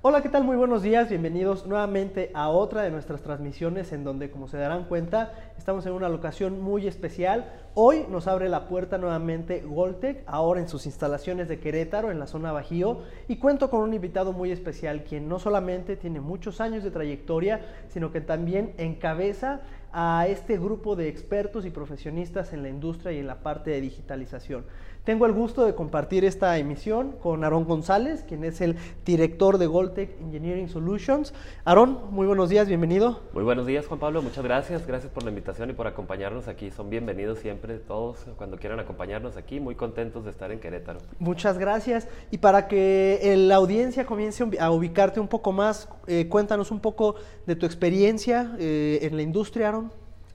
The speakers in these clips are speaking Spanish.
Hola, ¿qué tal? Muy buenos días, bienvenidos nuevamente a otra de nuestras transmisiones en donde, como se darán cuenta, estamos en una locación muy especial. Hoy nos abre la puerta nuevamente Goltec, ahora en sus instalaciones de Querétaro, en la zona Bajío, y cuento con un invitado muy especial, quien no solamente tiene muchos años de trayectoria, sino que también encabeza a este grupo de expertos y profesionistas en la industria y en la parte de digitalización. Tengo el gusto de compartir esta emisión con Aarón González, quien es el director de Goltec Engineering Solutions. Aarón, muy buenos días, bienvenido. Muy buenos días, Juan Pablo, muchas gracias. Gracias por la invitación y por acompañarnos aquí. Son bienvenidos siempre todos cuando quieran acompañarnos aquí. Muy contentos de estar en Querétaro. Muchas gracias. Y para que la audiencia comience a ubicarte un poco más, eh, cuéntanos un poco de tu experiencia eh, en la industria, Aarón.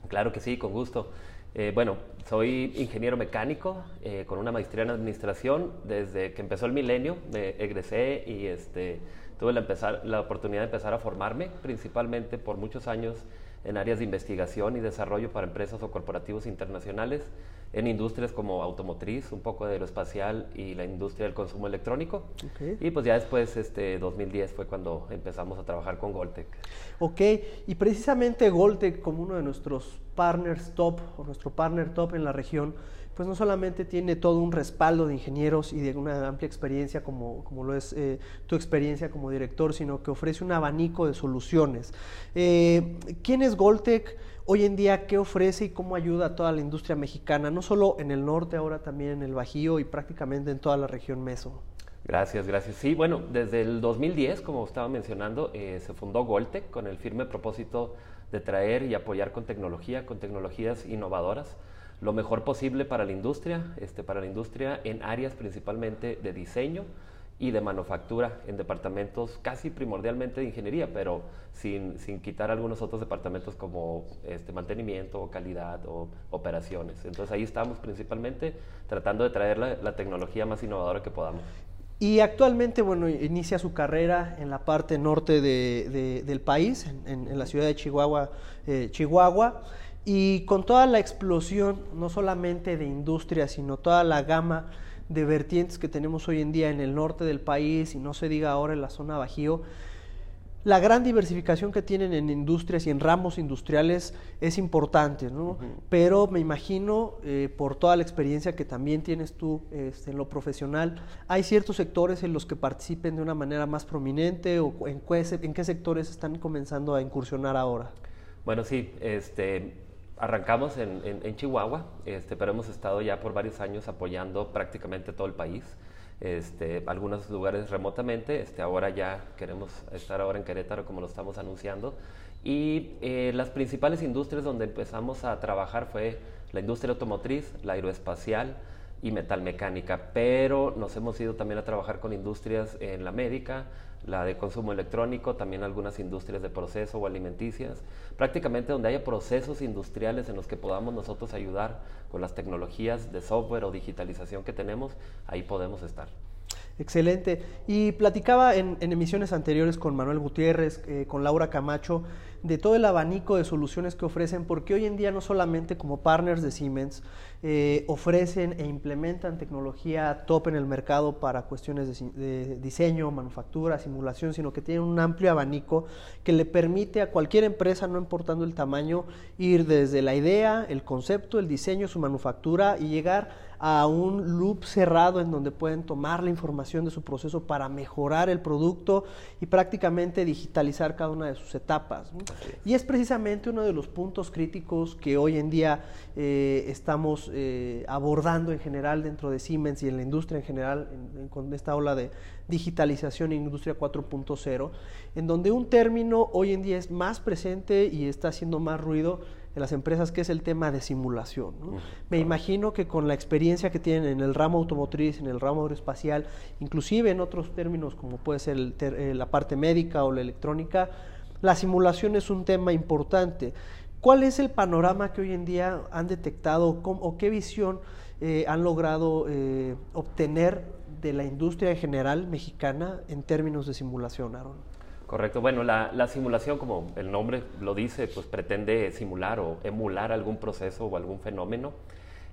Claro que sí, con gusto. Eh, bueno, soy ingeniero mecánico eh, con una maestría en administración. Desde que empezó el milenio me egresé y este, tuve la, empezar, la oportunidad de empezar a formarme, principalmente por muchos años en áreas de investigación y desarrollo para empresas o corporativos internacionales, en industrias como automotriz, un poco de aeroespacial y la industria del consumo electrónico. Y pues ya después, este 2010 fue cuando empezamos a trabajar con Goltec. Ok, y precisamente Goltec como uno de nuestros partners top o nuestro partner top en la región, pues no solamente tiene todo un respaldo de ingenieros y de una amplia experiencia como, como lo es eh, tu experiencia como director, sino que ofrece un abanico de soluciones. Eh, ¿Quién es Goltec? Hoy en día, ¿qué ofrece y cómo ayuda a toda la industria mexicana? No solo en el norte, ahora también en el Bajío y prácticamente en toda la región meso. Gracias, gracias. Sí, bueno, desde el 2010, como estaba mencionando, eh, se fundó Goltec con el firme propósito de traer y apoyar con tecnología, con tecnologías innovadoras, lo mejor posible para la industria, este, para la industria en áreas principalmente de diseño y de manufactura, en departamentos casi primordialmente de ingeniería, pero sin, sin quitar algunos otros departamentos como este, mantenimiento o calidad o operaciones. Entonces ahí estamos principalmente tratando de traer la, la tecnología más innovadora que podamos. Y actualmente, bueno, inicia su carrera en la parte norte de, del país, en, en, la ciudad de Chihuahua, eh, Chihuahua, y con toda la explosión, no solamente de industria, sino toda la gama de vertientes que tenemos hoy en día en el norte del país, y no se diga ahora en la zona Bajío, la gran diversificación que tienen en industrias y en ramos industriales es importante, ¿no? Pero me imagino, eh, por toda la experiencia que también tienes tú este, en lo profesional, hay ciertos sectores en los que participen de una manera más prominente o en, en qué sectores están comenzando a incursionar ahora. Bueno, sí, este, arrancamos en, en, Chihuahua, este, pero hemos estado ya por varios años apoyando prácticamente todo el país este, algunos lugares remotamente. Este, ahora ya queremos estar ahora en Querétaro como lo estamos anunciando. Y eh, las principales industrias donde empezamos a trabajar fue la industria automotriz, la aeroespacial y metalmecánica, pero nos hemos ido también a trabajar con industrias en la médica, la de consumo electrónico, también algunas industrias de proceso o alimenticias, prácticamente donde haya procesos industriales en los que podamos nosotros ayudar con las tecnologías de software o digitalización que tenemos, ahí podemos estar. Excelente. Y platicaba en, emisiones anteriores con Manuel Gutiérrez, eh, con Laura Camacho, de todo el abanico de soluciones que ofrecen, porque hoy en día no solamente como partners de Siemens eh, ofrecen e implementan tecnología top en el mercado para cuestiones de, diseño, manufactura, simulación, sino que tienen un amplio abanico que le permite a cualquier empresa, no importando el tamaño, ir desde la idea, el concepto, el diseño, su manufactura y llegar a un loop cerrado en donde pueden tomar la información de su proceso para mejorar el producto y prácticamente digitalizar cada una de sus etapas. Y es precisamente uno de los puntos críticos que hoy en día eh, estamos eh, abordando en general dentro de Siemens y en la industria en general, con esta ola de digitalización en industria 4.0, en donde un término hoy en día es más presente y está haciendo más ruido en las empresas, que es el tema de simulación. Me imagino que con la experiencia que tienen en el ramo automotriz, en el ramo aeroespacial, inclusive en otros términos como puede ser eh, la parte médica o la electrónica, la simulación es un tema importante. ¿Cuál es el panorama que hoy en día han detectado o qué visión eh, han logrado eh, obtener de la industria en general mexicana en términos de simulación, Aaron? Correcto. Bueno, la, simulación, como el nombre lo dice, pues pretende simular o emular algún proceso o algún fenómeno.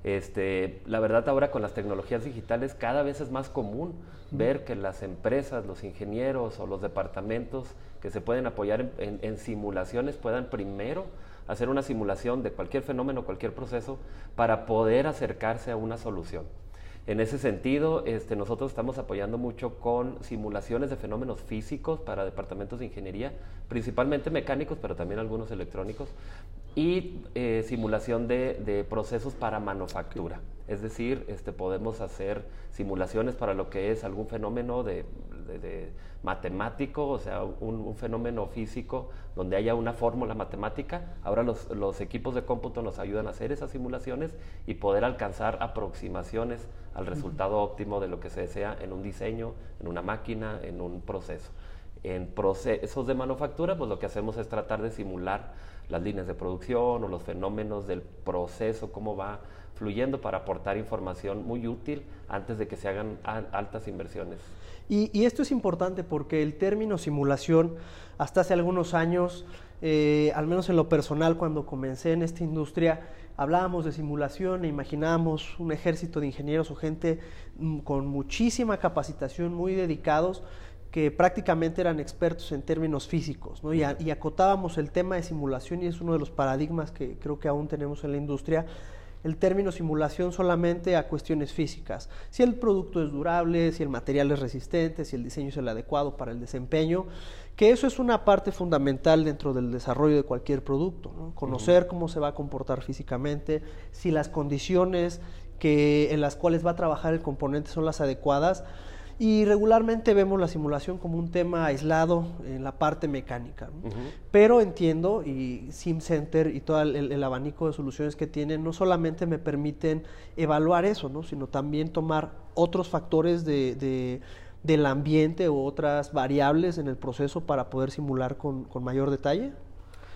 Este, la verdad ahora con las tecnologías digitales cada vez es más común ver que las empresas, los ingenieros o los departamentos que se pueden apoyar en, simulaciones puedan primero hacer una simulación de cualquier fenómeno, cualquier proceso, para poder acercarse a una solución. En ese sentido, este, nosotros estamos apoyando mucho con simulaciones de fenómenos físicos para departamentos de ingeniería, principalmente mecánicos, pero también algunos electrónicos, y eh, simulación de, procesos para manufactura. Es decir, este, podemos hacer simulaciones para lo que es algún fenómeno de, matemático, o sea, un, fenómeno físico donde haya una fórmula matemática. Ahora los, los, equipos de cómputo nos ayudan a hacer esas simulaciones y poder alcanzar aproximaciones al resultado óptimo de lo que se desea en un diseño, en una máquina, en un proceso. En procesos de manufactura, pues lo que hacemos es tratar de simular las líneas de producción o los fenómenos del proceso, cómo va fluyendo para aportar información muy útil antes de que se hagan altas inversiones. Y, esto es importante porque el término simulación, hasta hace algunos años, eh, al menos en lo personal, cuando comencé en esta industria, hablábamos de simulación e imaginábamos un ejército de ingenieros o gente mm, con muchísima capacitación, muy dedicados, que prácticamente eran expertos en términos físicos, ¿no? y, acotábamos el tema de simulación y es uno de los paradigmas que creo que aún tenemos en la industria, el término simulación solamente a cuestiones físicas, si el producto es durable, si el material es resistente, si el diseño es el adecuado para el desempeño, que eso es una parte fundamental dentro del desarrollo de cualquier producto, ¿no? conocer cómo se va a comportar físicamente, si las condiciones que, en las cuales va a trabajar el componente son las adecuadas, y regularmente vemos la simulación como un tema aislado en la parte mecánica. Pero entiendo, y SimCenter y todo el, abanico de soluciones que tienen, no solamente me permiten evaluar eso, ¿no? sino también tomar otros factores de, del ambiente u otras variables en el proceso para poder simular con, con mayor detalle.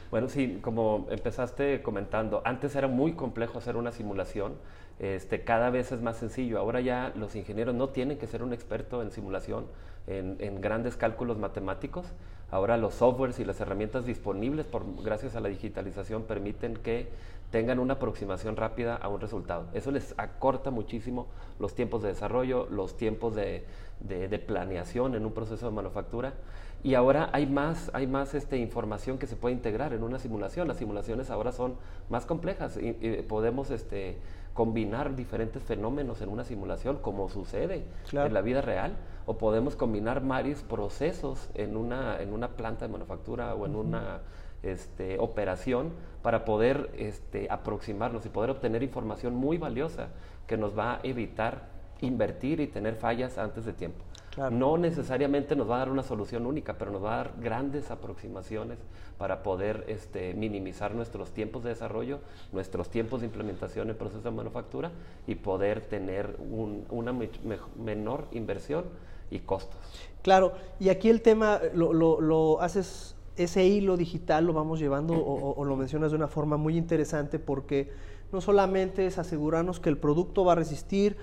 Bueno, sí, como empezaste comentando, antes era muy complejo hacer una simulación este, cada vez es más sencillo. Ahora ya los ingenieros no tienen que ser un experto en simulación, en, grandes cálculos matemáticos. Ahora los softwares y las herramientas disponibles por, gracias a la digitalización permiten que tengan una aproximación rápida a un resultado. Eso les acorta muchísimo los tiempos de desarrollo, los tiempos de, planeación en un proceso de manufactura. Y ahora hay más, hay más este, información que se puede integrar en una simulación. Las simulaciones ahora son más complejas y, podemos este, combinar diferentes fenómenos en una simulación, como sucede en la vida real, o podemos combinar varios procesos en una, en una planta de manufactura o en una este, operación para poder este, aproximarnos y poder obtener información muy valiosa que nos va a evitar invertir y tener fallas antes de tiempo. No necesariamente nos va a dar una solución única, pero nos va a dar grandes aproximaciones para poder este, minimizar nuestros tiempos de desarrollo, nuestros tiempos de implementación en proceso de manufactura y poder tener una menor inversión y costos. Claro, y aquí el tema lo, haces, ese hilo digital lo vamos llevando o, lo mencionas de una forma muy interesante porque no solamente es asegurarnos que el producto va a resistir,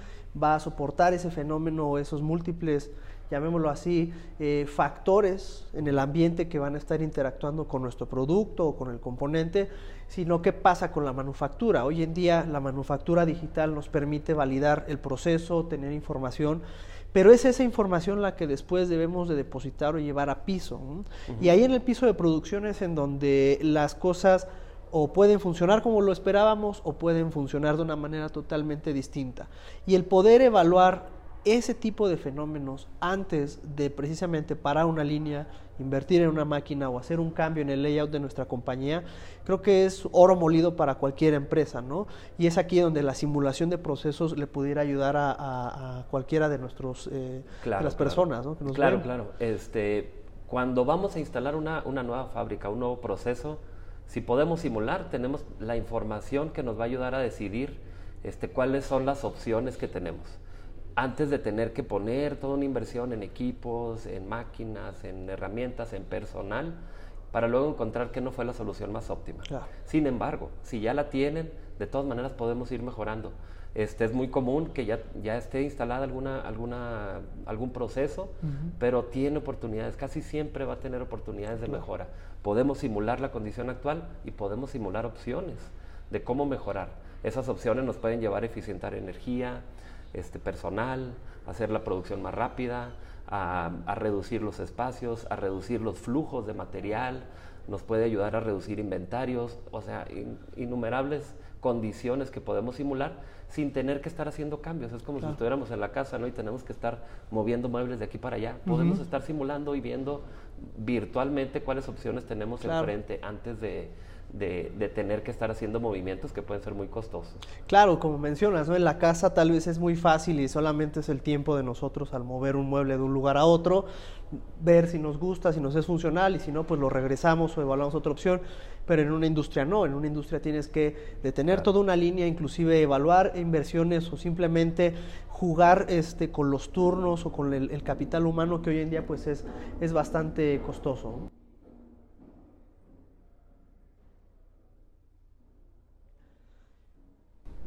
va a soportar ese fenómeno o esos múltiples, llamémoslo así, eh, factores en el ambiente que van a estar interactuando con nuestro producto o con el componente, sino qué pasa con la manufactura. Hoy en día la manufactura digital nos permite validar el proceso, tener información, pero es esa información la que después debemos de depositar o llevar a piso. Y ahí en el piso de producción es en donde las cosas o pueden funcionar como lo esperábamos o pueden funcionar de una manera totalmente distinta. Y el poder evaluar ese tipo de fenómenos antes de precisamente parar una línea, invertir en una máquina o hacer un cambio en el layout de nuestra compañía, creo que es oro molido para cualquier empresa, ¿no? Y es aquí donde la simulación de procesos le pudiera ayudar a, cualquiera de nuestros eh, las personas, ¿no? claro, claro. Este, cuando vamos a instalar una, una nueva fábrica, un nuevo proceso, si podemos simular, tenemos la información que nos va a ayudar a decidir este, cuáles son las opciones que tenemos. Antes de tener que poner toda una inversión en equipos, en máquinas, en herramientas, en personal, para luego encontrar que no fue la solución más óptima. Sin embargo, si ya la tienen, de todas maneras podemos ir mejorando. Este, es muy común que ya, ya esté instalada alguna, alguna, algún proceso, pero tiene oportunidades, casi siempre va a tener oportunidades de mejora. Podemos simular la condición actual y podemos simular opciones de cómo mejorar. Esas opciones nos pueden llevar a eficientar energía, este, personal, hacer la producción más rápida, a, reducir los espacios, a reducir los flujos de material, nos puede ayudar a reducir inventarios, o sea, innumerables condiciones que podemos simular sin tener que estar haciendo cambios. Es como si estuviéramos en la casa, ¿no? Y tenemos que estar moviendo muebles de aquí para allá. Podemos estar simulando y viendo virtualmente cuáles opciones tenemos enfrente antes de, de, tener que estar haciendo movimientos que pueden ser muy costosos. Claro, como mencionas, ¿no? en la casa tal vez es muy fácil y solamente es el tiempo de nosotros al mover un mueble de un lugar a otro, ver si nos gusta, si nos es funcional y si no, pues lo regresamos o evaluamos otra opción. Pero en una industria no, en una industria tienes que detener toda una línea, inclusive evaluar inversiones o simplemente jugar este, con los turnos o con el, el capital humano que hoy en día pues es, es bastante costoso.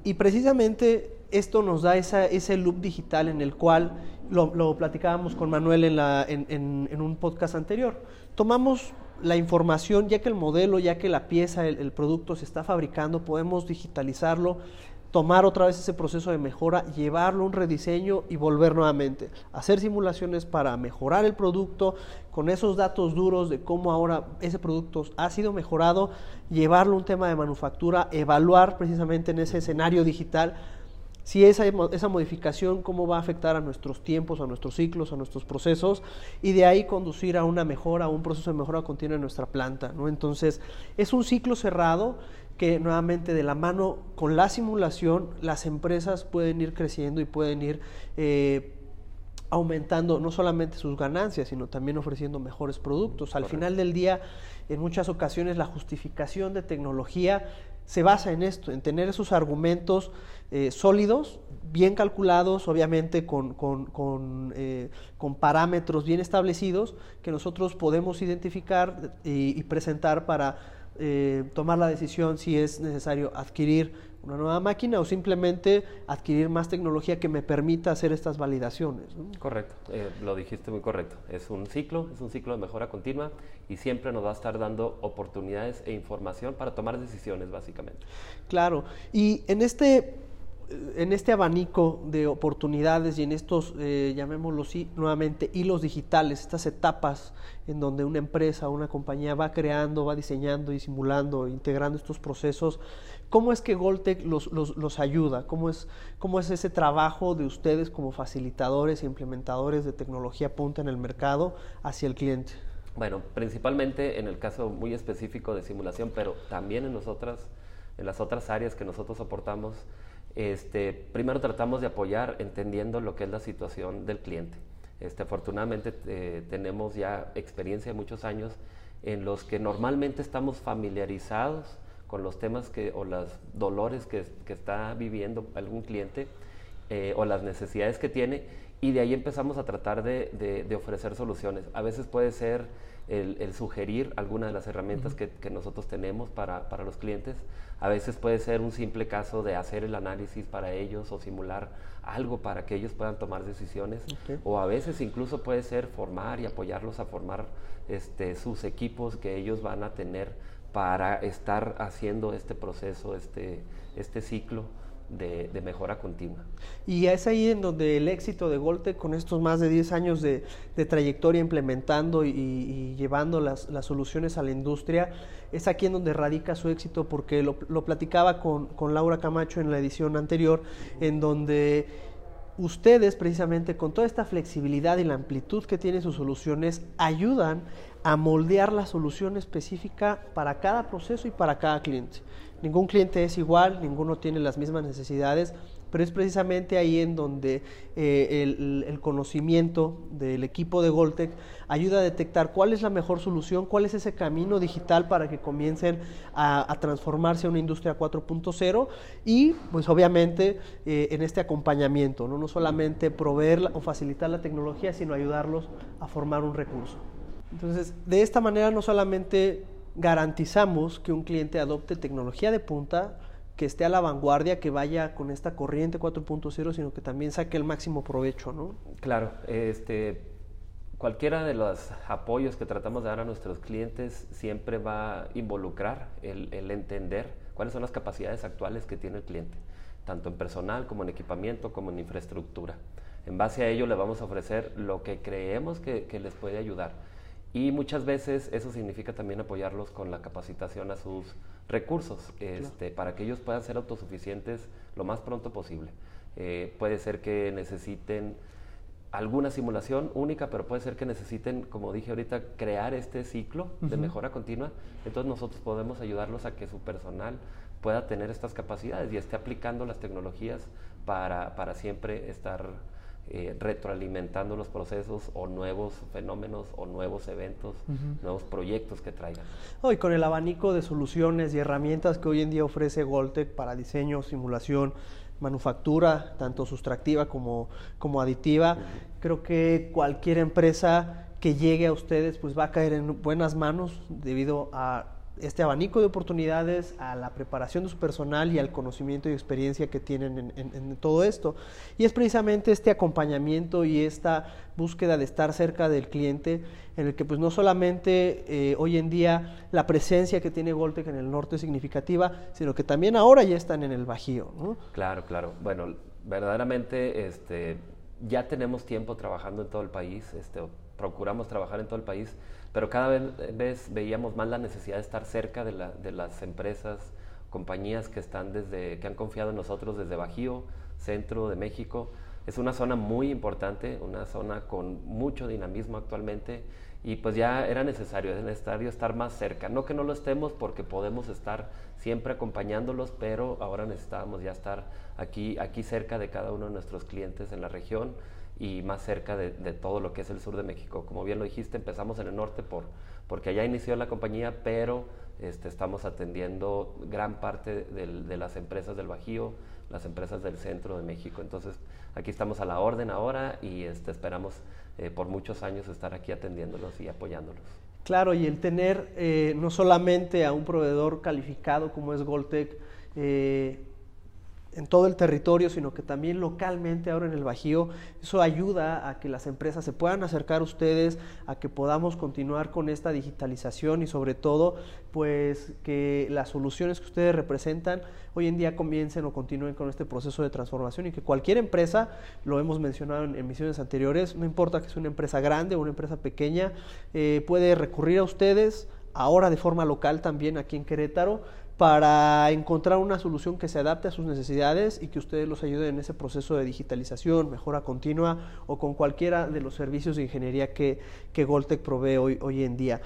Y precisamente esto nos da ese loop digital en el cual lo, platicábamos con Manuel en, un podcast anterior. Tomamos la información, ya que el modelo, ya que la pieza, el producto se está fabricando, podemos digitalizarlo, tomar otra vez ese proceso de mejora, llevarlo a un rediseño y volver nuevamente. Hacer simulaciones para mejorar el producto con esos datos duros de cómo ahora ese producto ha sido mejorado, llevarlo a un tema de manufactura, evaluar precisamente en ese escenario digital si esa, esa modificación, cómo va a afectar a nuestros tiempos, a nuestros ciclos, a nuestros procesos, y de ahí conducir a una mejora, a un proceso de mejora continua en nuestra planta. ¿no? Entonces, es un ciclo cerrado que nuevamente de la mano con la simulación las empresas pueden ir creciendo y pueden ir eh, aumentando no solamente sus ganancias, sino también ofreciendo mejores productos. Al final del día, en muchas ocasiones la justificación de tecnología se basa en esto, en tener esos argumentos eh, sólidos, bien calculados, obviamente con, con, eh, parámetros bien establecidos que nosotros podemos identificar y presentar para eh, tomar la decisión si es necesario adquirir una nueva máquina o simplemente adquirir más tecnología que me permita hacer estas validaciones. Correcto, eh, lo dijiste muy correcto. Es un ciclo, es un ciclo de mejora continua y siempre nos va a estar dando oportunidades e información para tomar decisiones, básicamente. Claro, y en este en este abanico de oportunidades y en estos, eh, llamémoslos nuevamente, hilos digitales, estas etapas en donde una empresa o una compañía va creando, va diseñando y simulando, integrando estos procesos, ¿cómo es que Goltec los, los, ayuda? ¿Cómo es, ¿Cómo es ese trabajo de ustedes como facilitadores e implementadores de tecnología punta en el mercado hacia el cliente? Bueno, principalmente en el caso muy específico de simulación, pero también en, nosotras, en las otras áreas que nosotros soportamos, este, primero tratamos de apoyar entendiendo lo que es la situación del cliente. Este, afortunadamente eh, tenemos ya experiencia de muchos años en los que normalmente estamos familiarizados con los temas que, o los dolores que, está viviendo algún cliente eh, o las necesidades que tiene y de ahí empezamos a tratar de, ofrecer soluciones. A veces puede ser el, sugerir alguna de las herramientas que, nosotros tenemos para, para los clientes, a veces puede ser un simple caso de hacer el análisis para ellos o simular algo para que ellos puedan tomar decisiones. O a veces incluso puede ser formar y apoyarlos a formar este, sus equipos que ellos van a tener para estar haciendo este proceso, este, este ciclo de, mejora continua. Y es ahí en donde el éxito de Golte, con estos más de 10 años de, trayectoria implementando y, llevando las, soluciones a la industria, es aquí en donde radica su éxito, porque lo, platicaba con, con Laura Camacho en la edición anterior, en donde ustedes precisamente con toda esta flexibilidad y la amplitud que tienen sus soluciones ayudan a moldear la solución específica para cada proceso y para cada cliente. Ningún cliente es igual, ninguno tiene las mismas necesidades, pero es precisamente ahí en donde eh, el, conocimiento del equipo de Goltec ayuda a detectar cuál es la mejor solución, cuál es ese camino digital para que comiencen a, transformarse a una industria 4.0 y pues obviamente eh, en este acompañamiento, ¿no? no solamente proveer o facilitar la tecnología, sino ayudarlos a formar un recurso. Entonces, de esta manera no solamente garantizamos que un cliente adopte tecnología de punta, que esté a la vanguardia, que vaya con esta corriente 4.0, sino que también saque el máximo provecho, ¿no? Claro, este, cualquiera de los apoyos que tratamos de dar a nuestros clientes siempre va a involucrar el, entender cuáles son las capacidades actuales que tiene el cliente, tanto en personal como en equipamiento, como en infraestructura. En base a ello le vamos a ofrecer lo que creemos que, les puede ayudar. Y muchas veces eso significa también apoyarlos con la capacitación a sus recursos, este, para que ellos puedan ser autosuficientes lo más pronto posible. Eh, puede ser que necesiten alguna simulación única, pero puede ser que necesiten, como dije ahorita, crear este ciclo de mejora continua. Entonces nosotros podemos ayudarlos a que su personal pueda tener estas capacidades y esté aplicando las tecnologías para, para siempre estar eh, retroalimentando los procesos o nuevos fenómenos o nuevos eventos, nuevos proyectos que traigan. Hoy con el abanico de soluciones y herramientas que hoy en día ofrece Goltec para diseño, simulación, manufactura, tanto sustractiva como, como aditiva. Creo que cualquier empresa que llegue a ustedes pues va a caer en buenas manos debido a este abanico de oportunidades, a la preparación de su personal y al conocimiento y experiencia que tienen en, todo esto. Y es precisamente este acompañamiento y esta búsqueda de estar cerca del cliente en el que pues no solamente eh, hoy en día la presencia que tiene Goltec en el norte es significativa, sino que también ahora ya están en el Bajío. Claro, claro. Bueno, verdaderamente este, ya tenemos tiempo trabajando en todo el país, este, procuramos trabajar en todo el país pero cada vez veíamos más la necesidad de estar cerca de, las empresas, compañías que están desde, que han confiado en nosotros desde Bajío, centro de México. Es una zona muy importante, una zona con mucho dinamismo actualmente y pues ya era necesario, es necesario estar más cerca. No que no lo estemos porque podemos estar siempre acompañándolos, pero ahora necesitábamos ya estar aquí, aquí cerca de cada uno de nuestros clientes en la región y más cerca de, todo lo que es el sur de México. Como bien lo dijiste, empezamos en el norte por, porque allá inició la compañía, pero este, estamos atendiendo gran parte de las empresas del Bajío, las empresas del centro de México. Entonces, aquí estamos a la orden ahora y este, esperamos eh, por muchos años estar aquí atendiéndolos y apoyándolos. Claro, y el tener eh, no solamente a un proveedor calificado como es Goltec, eh, en todo el territorio, sino que también localmente ahora en el Bajío. Eso ayuda a que las empresas se puedan acercar a ustedes, a que podamos continuar con esta digitalización y sobre todo, pues que las soluciones que ustedes representan hoy en día comiencen o continúen con este proceso de transformación y que cualquier empresa, lo hemos mencionado en emisiones anteriores, no importa que sea una empresa grande o una empresa pequeña, eh, puede recurrir a ustedes ahora de forma local también aquí en Querétaro para encontrar una solución que se adapte a sus necesidades y que ustedes los ayuden en ese proceso de digitalización, mejora continua o con cualquiera de los servicios de ingeniería que, que Goltec provee hoy, hoy en día.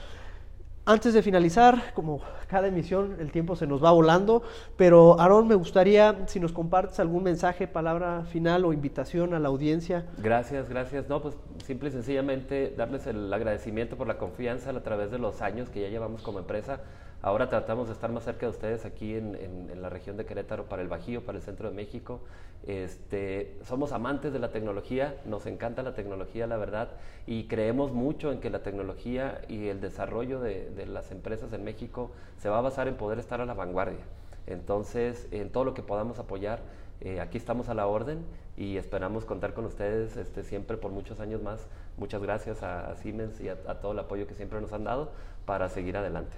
Antes de finalizar, como cada emisión, el tiempo se nos va volando, pero Aarón, me gustaría si nos compartes algún mensaje, palabra final o invitación a la audiencia. Gracias, gracias. No, pues simple y sencillamente darles el agradecimiento por la confianza a través de los años que ya llevamos como empresa Ahora tratamos de estar más cerca de ustedes aquí en, la región de Querétaro, para el Bajío, para el centro de México. Este, somos amantes de la tecnología, nos encanta la tecnología, la verdad, y creemos mucho en que la tecnología y el desarrollo de, las empresas en México se va a basar en poder estar a la vanguardia. Entonces, en todo lo que podamos apoyar, eh, aquí estamos a la orden y esperamos contar con ustedes este, siempre por muchos años más. Muchas gracias a, Siemens y a todo el apoyo que siempre nos han dado para seguir adelante.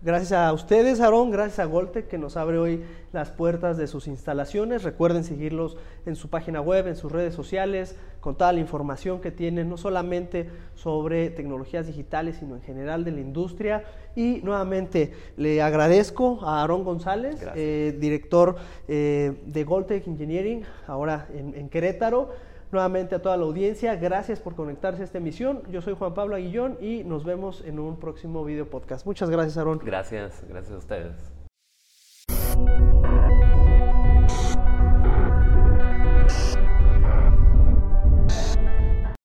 Gracias a ustedes, Aarón, gracias a Golte que nos abre hoy las puertas de sus instalaciones. Recuerden seguirlos en su página web, en sus redes sociales, con toda la información que tienen, no solamente sobre tecnologías digitales, sino en general de la industria. Y nuevamente le agradezco a Aarón González, eh, director eh, de Goltec Engineering, ahora en Querétaro nuevamente a toda la audiencia. Gracias por conectarse a esta emisión. Yo soy Juan Pablo Aguillón y nos vemos en un próximo video podcast. Muchas gracias, Aaron. Gracias, gracias a ustedes.